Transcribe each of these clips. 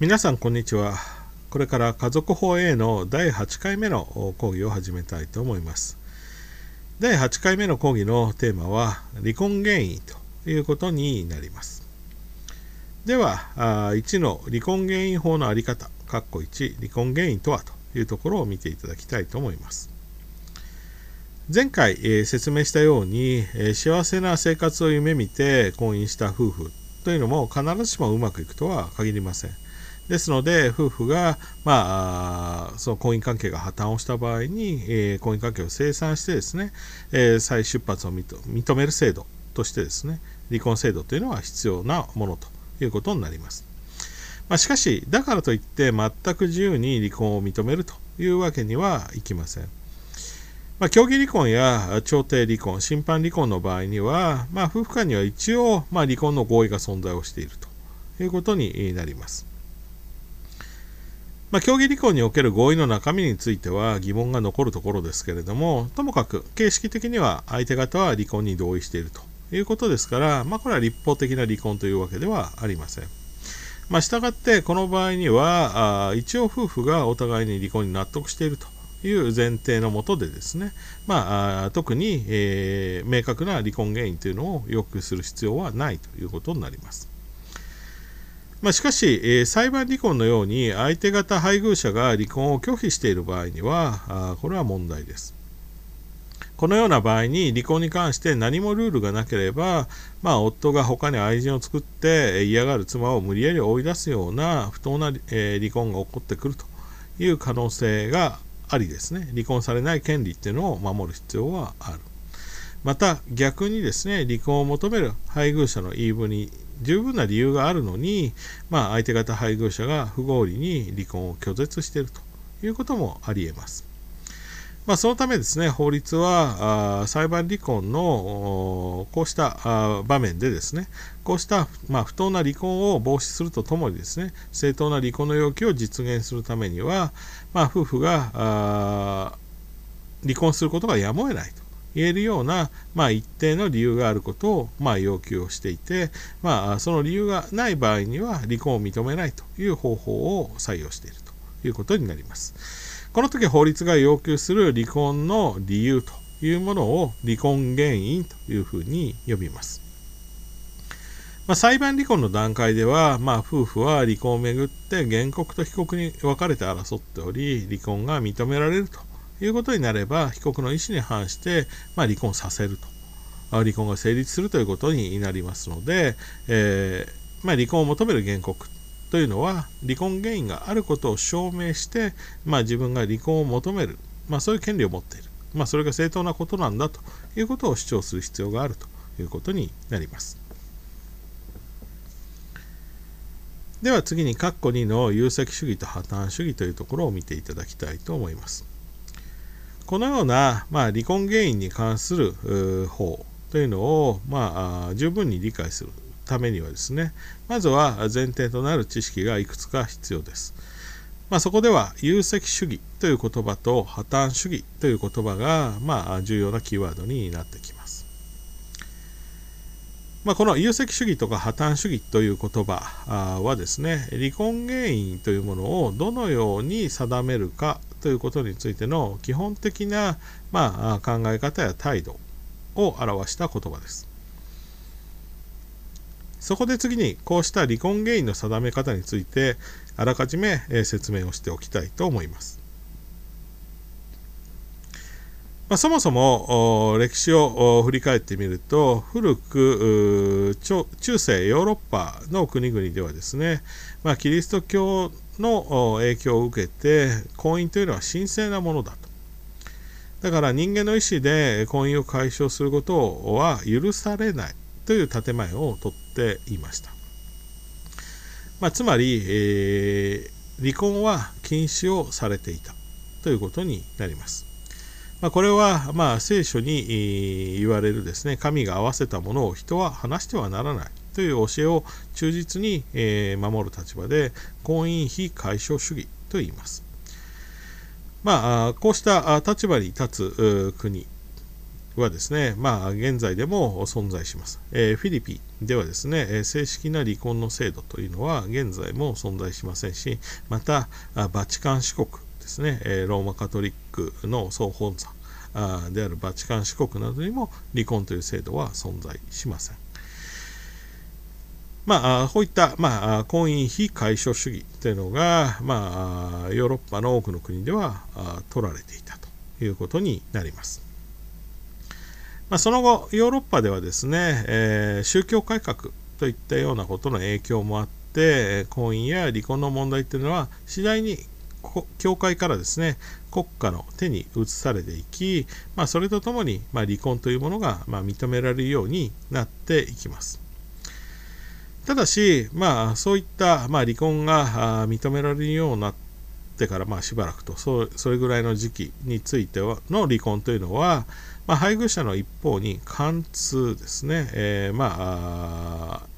皆さんこんにちは。これから家族法 A の第8回目の講義を始めたいと思います。第8回目の講義のテーマは離婚原因ということになります。では1の離婚原因法のあり方括弧1離婚原因とはというところを見ていただきたいと思います。前回、え、説明したように、え、幸せな生活を夢見て婚姻した夫婦というのも必ずしもうまくいくとは限りません。ですので、夫婦が、まあ、その婚姻関係が破綻をした場合に、えー、婚姻関係を清算してですね、えー、再出発を認める制度としてですね、離婚制度というのは必要なものということになります。まあ、しかし、だからといって全く自由に離婚を認めるというわけにはいきません。まあ、協議離婚や調停離婚、審判離婚の場合には、まあ、夫婦間には一応、まあ、離婚の合意が存在をしているということになります。まあ、協議離婚における合意の中身については疑問が残るところですけれども、ともかく形式的には相手方は離婚に同意しているということですから、まあ、これは立法的な離婚というわけではありません。まあ、従って、この場合には、あ一応夫婦がお互いに離婚に納得しているという前提のもとでですね、まあ、特に、えー、明確な離婚原因というのを要求する必要はないということになります。まあ、しかし、えー、裁判離婚のように相手方配偶者が離婚を拒否している場合にはあこれは問題です。このような場合に離婚に関して何もルールがなければ、まあ、夫が他に愛人を作って嫌がる妻を無理やり追い出すような不当な、えー、離婚が起こってくるという可能性がありですね離婚されない権利っていうのを守る必要はある。また逆にですね離婚を求める配偶者の言い分に十分な理由があるのに、まあ、相手方配偶者が不合理に離婚を拒絶しているということもありえます。まあ、そのためですね、法律は裁判離婚のこうした場面でですね、こうした、まあ、不当な離婚を防止するとともにですね、正当な離婚の要求を実現するためには、まあ、夫婦が離婚することがやむを得ないと。言えるような、まあ、一定の理由があることを、まあ、要求をしていて、まあ、その理由がない場合には離婚を認めないという方法を採用しているということになります。この時法律が要求する離婚の理由というものを離婚原因というふうに呼びます。まあ、裁判離婚の段階では、まあ、夫婦は離婚をめぐって原告と被告に分かれて争っており離婚が認められるということになれば、被告の意思に反して、まあ、離婚させると。離婚が成立するということになりますので、えー、まあ、離婚を求める原告というのは、離婚原因があることを証明して、まあ、自分が離婚を求める、まあ、そういう権利を持っている。まあ、それが正当なことなんだということを主張する必要があるということになります。では次に、括弧2の有責主義と破綻主義というところを見ていただきたいと思います。このような、まあ、離婚原因に関する法というのを、まあ、十分に理解するためにはですね、まずは前提となる知識がいくつか必要です。まあ、そこでは、有責主義という言葉と破綻主義という言葉が、まあ、重要なキーワードになってきます。まあ、この有責主義とか破綻主義という言葉はですね、離婚原因というものをどのように定めるかということについての基本的な、まあ、考え方や態度を表した言葉です。そこで次にこうした離婚原因の定め方についてあらかじめ説明をしておきたいと思います。まあ、そもそも歴史を振り返ってみると古く中世ヨーロッパの国々ではですね、まあ、キリスト教の影響を受けて婚姻というのは神聖なものだと。だから人間の意思で婚姻を解消することは許されないという建前をとっていました、まあ、つまり、えー、離婚は禁止をされていたということになります。まあ、これは、まあ、聖書に言われるですね、神が合わせたものを人は話してはならないという教えを忠実に、え守る立場で、婚姻非解消主義と言います。まあ、こうした立場に立つ国はですね、まあ、現在でも存在します。え、フィリピンではですね、正式な離婚の制度というのは現在も存在しませんし、また、バチカン市国ですね、えローマカトリックの総本山あであるバチカン市国などにも離婚という制度は存在しません。まあ、こういった、まあ、婚姻非解消主義というのが、まあ、ヨーロッパの多くの国では取られていたということになります。まあ、その後、ヨーロッパではですね、えー、宗教改革といったようなことの影響もあって、婚姻や離婚の問題というのは次第に教会からですね国家の手に移されていき、まあ、それとともに、まあ、離婚というものが、まあ、認められるようになっていきます。ただし、まあ、そういった、まあ、離婚が認められるようになってから、まあ、しばらくとそそれぐらいの時期についてはの離婚というのは、まあ、配偶者の一方に貫通ですね、えー、まあ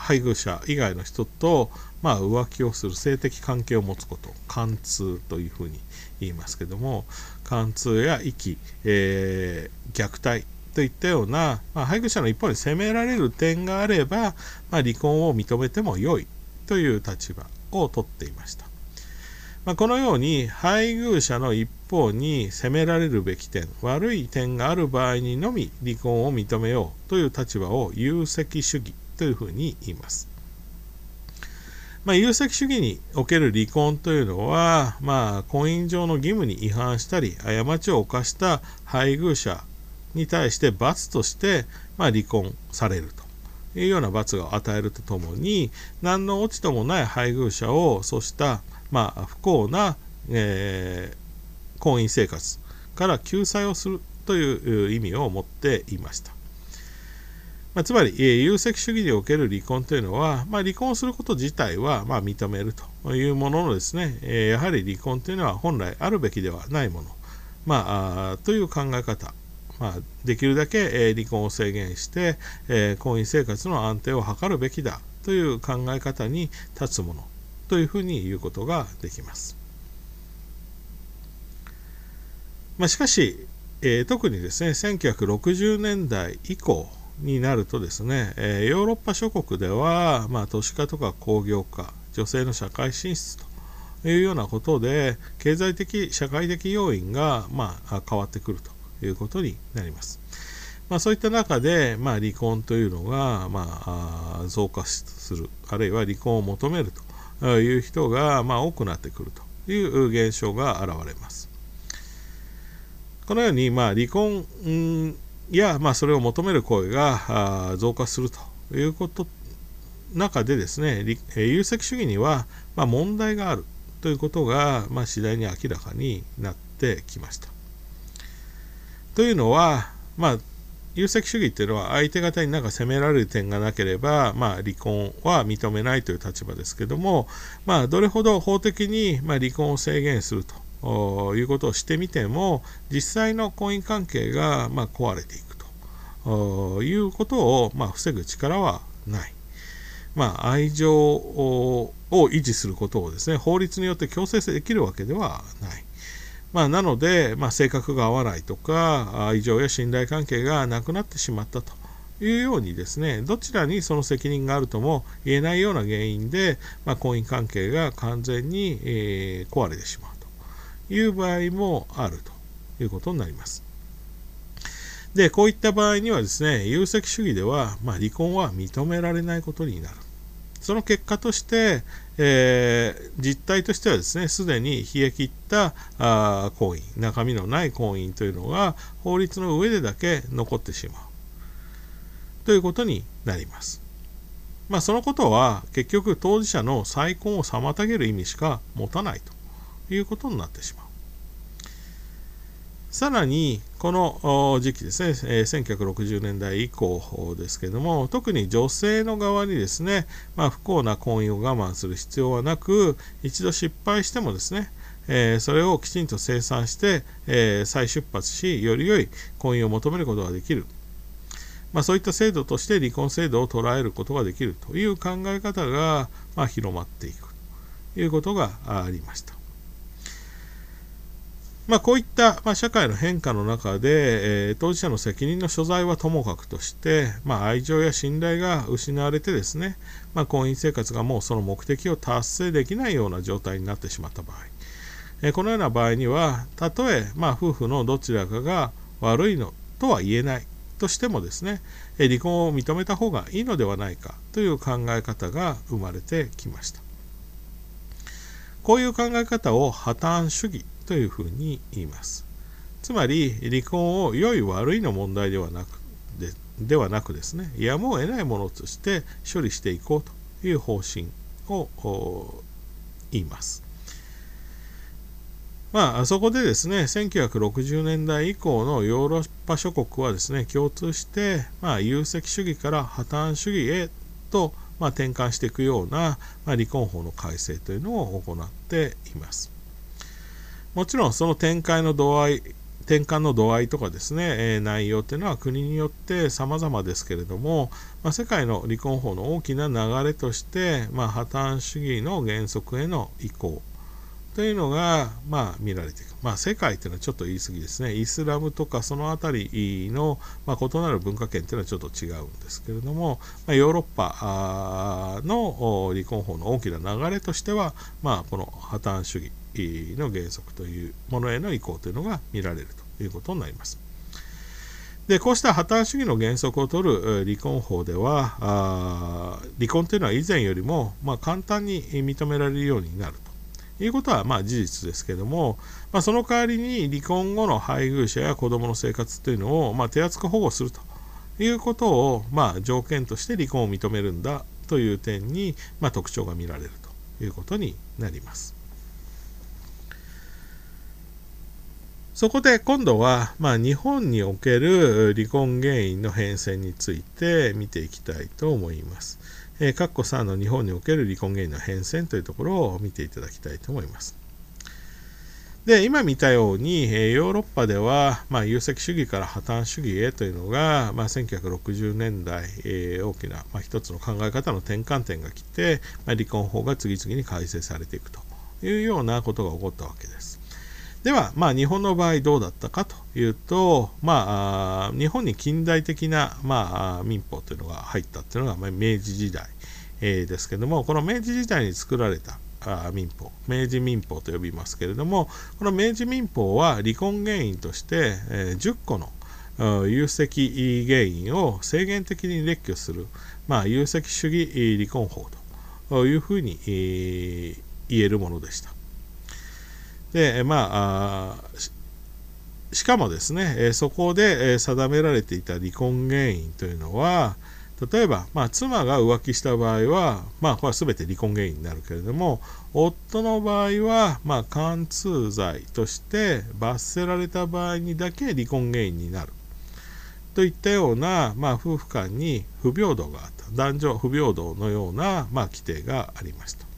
配偶者以外の人と、まあ、浮気をする性的関係を持つこと貫通というふうに言いますけども貫通や遺棄、えー、虐待といったような、まあ、配偶者の一方に責められる点があれば、まあ、離婚を認めても良いという立場をとっていました。まあ、このように配偶者の一方に責められるべき点悪い点がある場合にのみ離婚を認めようという立場を有責主義というふうに言います。まあ、有責主義における離婚というのは、まあ、婚姻上の義務に違反したり過ちを犯した配偶者に対して罰として、まあ、離婚されるというような罰を与えるとともに何の落ちともない配偶者をそうした、まあ、不幸な、えー、婚姻生活から救済をするという意味を持っていました。まあ、つまり、え、有責主義における離婚というのは、まあ、離婚すること自体は、まあ、認めるというもののですね、え、やはり離婚というのは本来あるべきではないもの、まあ、という考え方、まあ、できるだけ、え、離婚を制限して、え婚姻生活の安定を図るべきだという考え方に立つものというふうに言うことができます。まあ、しかし、え特にですね1960年代以降になるとですね、えヨーロッパ諸国では、まあ、都市化とか工業化女性の社会進出というようなことで経済的社会的要因が、まあ、変わってくるということになります。まあ、そういった中で、まあ、離婚というのが、まあ、増加するあるいは離婚を求めるという人が、まあ、多くなってくるという現象が現れます。このように、まあ、離婚や、まあ、それを求める声が増加するということ中でですね有責主義には、まあ、問題があるということが、まあ、次第に明らかになってきました。というのは、まあ、有責主義っていうのは相手方に何か責められる点がなければ、まあ、離婚は認めないという立場ですけども、まあ、どれほど法的に、まあ、離婚を制限するということをしてみても実際の婚姻関係が、ま、壊れていくということを、ま、防ぐ力はない。まあ、愛情を維持することをですね法律によって強制できるわけではない。まあ、なので、まあ、性格が合わないとか愛情や信頼関係がなくなってしまったというようにですねどちらにその責任があるとも言えないような原因で、まあ、婚姻関係が完全に、えー、壊れてしまういう場合もあるということになります。で、こういった場合にはですね、有責主義では、まあ、離婚は認められないことになる。その結果として、えー、実態としてはですね、すでに冷え切ったあ婚姻、中身のない婚姻というのが法律の上でだけ残ってしまう。ということになります。まあ、そのことは結局当事者の再婚を妨げる意味しか持たないということになってしまう。さらに、この時期ですね、1960年代以降ですけども、特に女性の側にですね、まあ、不幸な婚姻を我慢する必要はなく、一度失敗してもですね、え、それをきちんと清算して、え、再出発し、より良い婚姻を求めることができる。まあ、そういった制度として離婚制度を捉えることができるという考え方が、ま、広まっていくということがありました。まあ、こういった、まあ、社会の変化の中で、えー、当事者の責任の所在はともかくとして、まあ、愛情や信頼が失われてですね、ま、婚姻生活がもうその目的を達成できないような状態になってしまった場合、えー、このような場合にはたとえ、ま、夫婦のどちらかが悪いのとは言えないとしてもですね、え離婚を認めた方がいいのではないかという考え方が生まれてきました。こういう考え方を破綻主義というふうに言います。つまり離婚を良い悪いの問題ではなくでではなくですねやむを得ないものとして処理していこうという方針を言います。まあ、そこでですね、1960年代以降のヨーロッパ諸国はですね、共通して、まあ、有責主義から破綻主義へと、まあ、転換していくような、まあ、離婚法の改正というのを行っています。もちろんその展開の度合い、転換の度合いとかですね、えー、内容っていうのは国によって様々ですけれども、まあ、世界の離婚法の大きな流れとして、まあ、破綻主義の原則への移行というのが、まあ、見られていく。まあ、世界というのはちょっと言い過ぎですね。イスラムとかその辺りの、まあ、異なる文化圏というのはちょっと違うんですけれども、まあ、ヨーロッパの離婚法の大きな流れとしては、まあ、この破綻主義の原則というものへの移行というのが見られるということになります。でこうした破綻主義の原則を取る離婚法では離婚というのは以前よりも、まあ、簡単に認められるようになるということはまあ事実ですけども、まあ、その代わりに離婚後の配偶者や子どもの生活というのを、まあ、手厚く保護するということを、まあ、条件として離婚を認めるんだという点に、まあ、特徴が見られるということになります。そこで今度は、まあ、日本における離婚原因の変遷について見ていきたいと思います。えー、カッコ3の日本における離婚原因の変遷というところを見ていただきたいと思います。で、今見たように、えー、ヨーロッパでは、まあ、有責主義から破綻主義へというのが、まあ、1960年代、えー、大きな、まあ、一つの考え方の転換点が来て、まあ、離婚法が次々に改正されていくというようなことが起こったわけです。では、まあ、日本の場合どうだったかというと、まあ、日本に近代的な、まあ、民法というのが入ったというのが、まあ、明治時代、えー、ですけどもこの明治時代に作られたあ民法明治民法と呼びますけれどもこの明治民法は離婚原因として、えー、10個の有責原因を制限的に列挙する、まあ、有責主義離婚法というふうに、えー、言えるものでした。で、まあ、しかもですね、えそこで定められていた離婚原因というのは、例えば、まあ、妻が浮気した場合は、まあ、これは全て離婚原因になるけれども、夫の場合は、まあ、貫通罪として罰せられた場合にだけ離婚原因になる。といったような、まあ、夫婦間に不平等があった。男女不平等のような、まあ、規定がありました。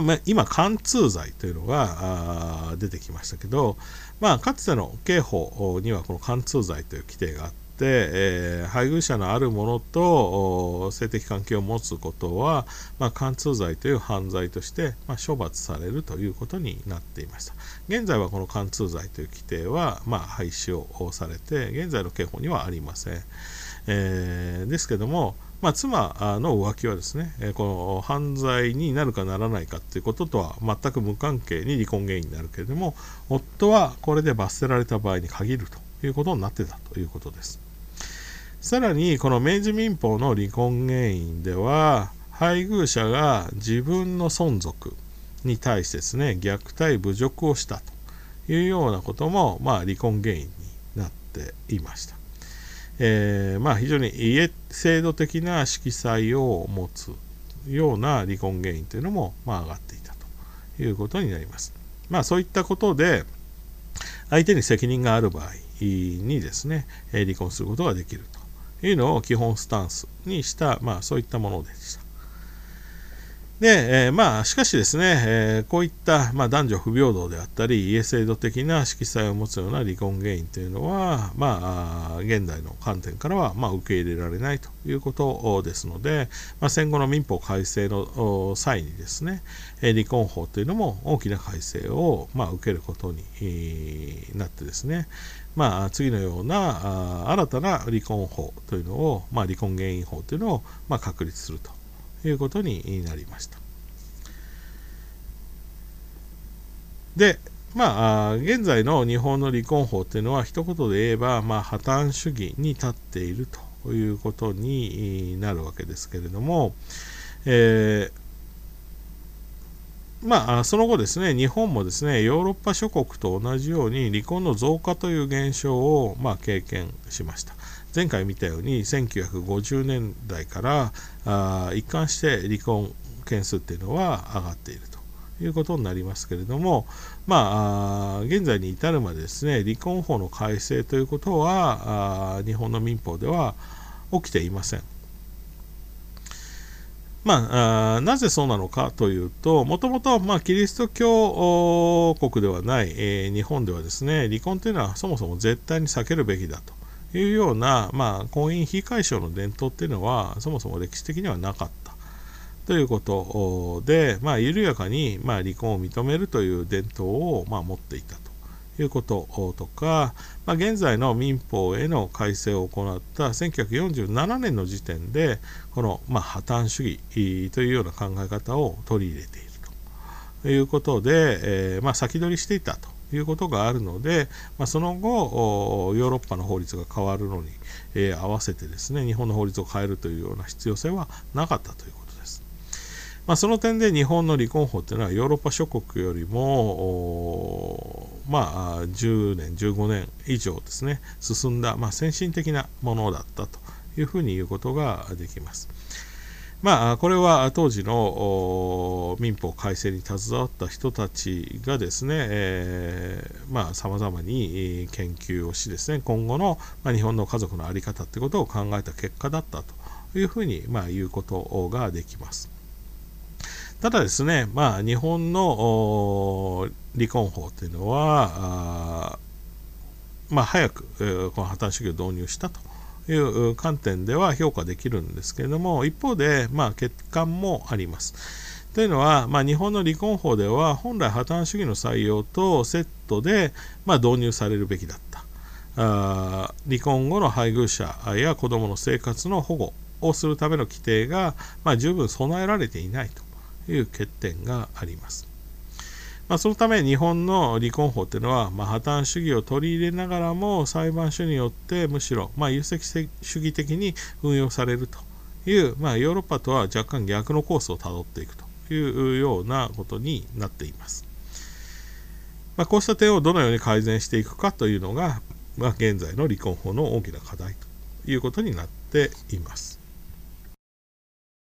まあ、今、貫通罪というのが出てきましたけど、まあ、かつての刑法にはこの貫通罪という規定があって、えー、配偶者のある者と性的関係を持つことは、まあ、貫通罪という犯罪として、まあ、処罰されるということになっていました。現在はこの貫通罪という規定は、まあ、廃止をされて、現在の刑法にはありません。えー、ですけども、まあ、妻の浮気はですね、えこの犯罪になるかならないかということとは全く無関係に離婚原因になるけれども、夫はこれで罰せられた場合に限るということになってたということです。さらに、この明治民法の離婚原因では、配偶者が自分の存続に対してですね、虐待、侮辱をしたというようなことも、まあ、離婚原因になっていました。えー、まあ、非常に家制度的な色彩を持つような離婚原因というのも、まあ、上がっていたということになります。まあ、そういったことで相手に責任がある場合にですね離婚することができるというのを基本スタンスにした、まあ、そういったものでした。で、えー、まあ、しかしですね、えー、こういった、まあ、男女不平等であったり、家制度的な色彩を持つような離婚原因というのは、まあ、現代の観点からは、まあ、受け入れられないということですので、まあ、戦後の民法改正の際にですね、離婚法というのも大きな改正を、まあ、受けることになってですね、まあ、次のような新たな離婚法というのを、まあ、離婚原因法というのを、まあ、確立すると。いうことになりました。で、まあ、現在の日本の離婚法というのは一言で言えば、まあ、破綻主義に立っているということになるわけですけれども、えーまあ、その後ですね、日本もですね、ヨーロッパ諸国と同じように離婚の増加という現象を、まあ、経験しました。前回見たように1950年代からあ一貫して離婚件数っていうのは上がっているということになりますけれども、まあ、現在に至るまでですね離婚法の改正ということは日本の民法では起きていません。まあ、なぜそうなのかというと、もともと、まあ、キリスト教国ではない、えー、日本ではですね、離婚というのはそもそも絶対に避けるべきだというような、まあ、婚姻非解消の伝統っていうのはそもそも歴史的にはなかった。ということで、まあ、緩やかに、まあ、離婚を認めるという伝統を、まあ、持っていたということとか、まあ、現在の民法への改正を行った1947年の時点でこの、まあ、破綻主義というような考え方を取り入れているということで、えーまあ、先取りしていたと。いうことがあるので、まあ、その後ヨーロッパの法律が変わるのに、えー、合わせてですね日本の法律を変えるというような必要性はなかったということです。まあ、その点で日本の離婚法というのはヨーロッパ諸国よりもまあ10年15年以上ですね進んだ、まあ、先進的なものだったというふうに言うことができます。まあ、これは当時の民法改正に携わった人たちがですね、えー、まあ、様々に研究をしですね、今後の、ま、日本の家族の在り方ということを考えた結果だったというふうに、まあ、言うことができます。ただですね、まあ、日本の離婚法というのは、まあ、早く、この破綻主義を導入したという観点では評価できるんですけれども一方で、まあ、欠陥もあります。というのは、まあ、日本の離婚法では本来破綻主義の採用とセットで、まあ、導入されるべきだったあ離婚後の配偶者や子どもの生活の保護をするための規定が、まあ、十分備えられていないという欠点があります。まあ、そのため日本の離婚法というのは、まあ、破綻主義を取り入れながらも裁判所によってむしろ、まあ、有責主義的に運用されるという、まあ、ヨーロッパとは若干逆のコースをたどっていくというようなことになっています。まあ、こうした点をどのように改善していくかというのが、まあ、現在の離婚法の大きな課題ということになっています。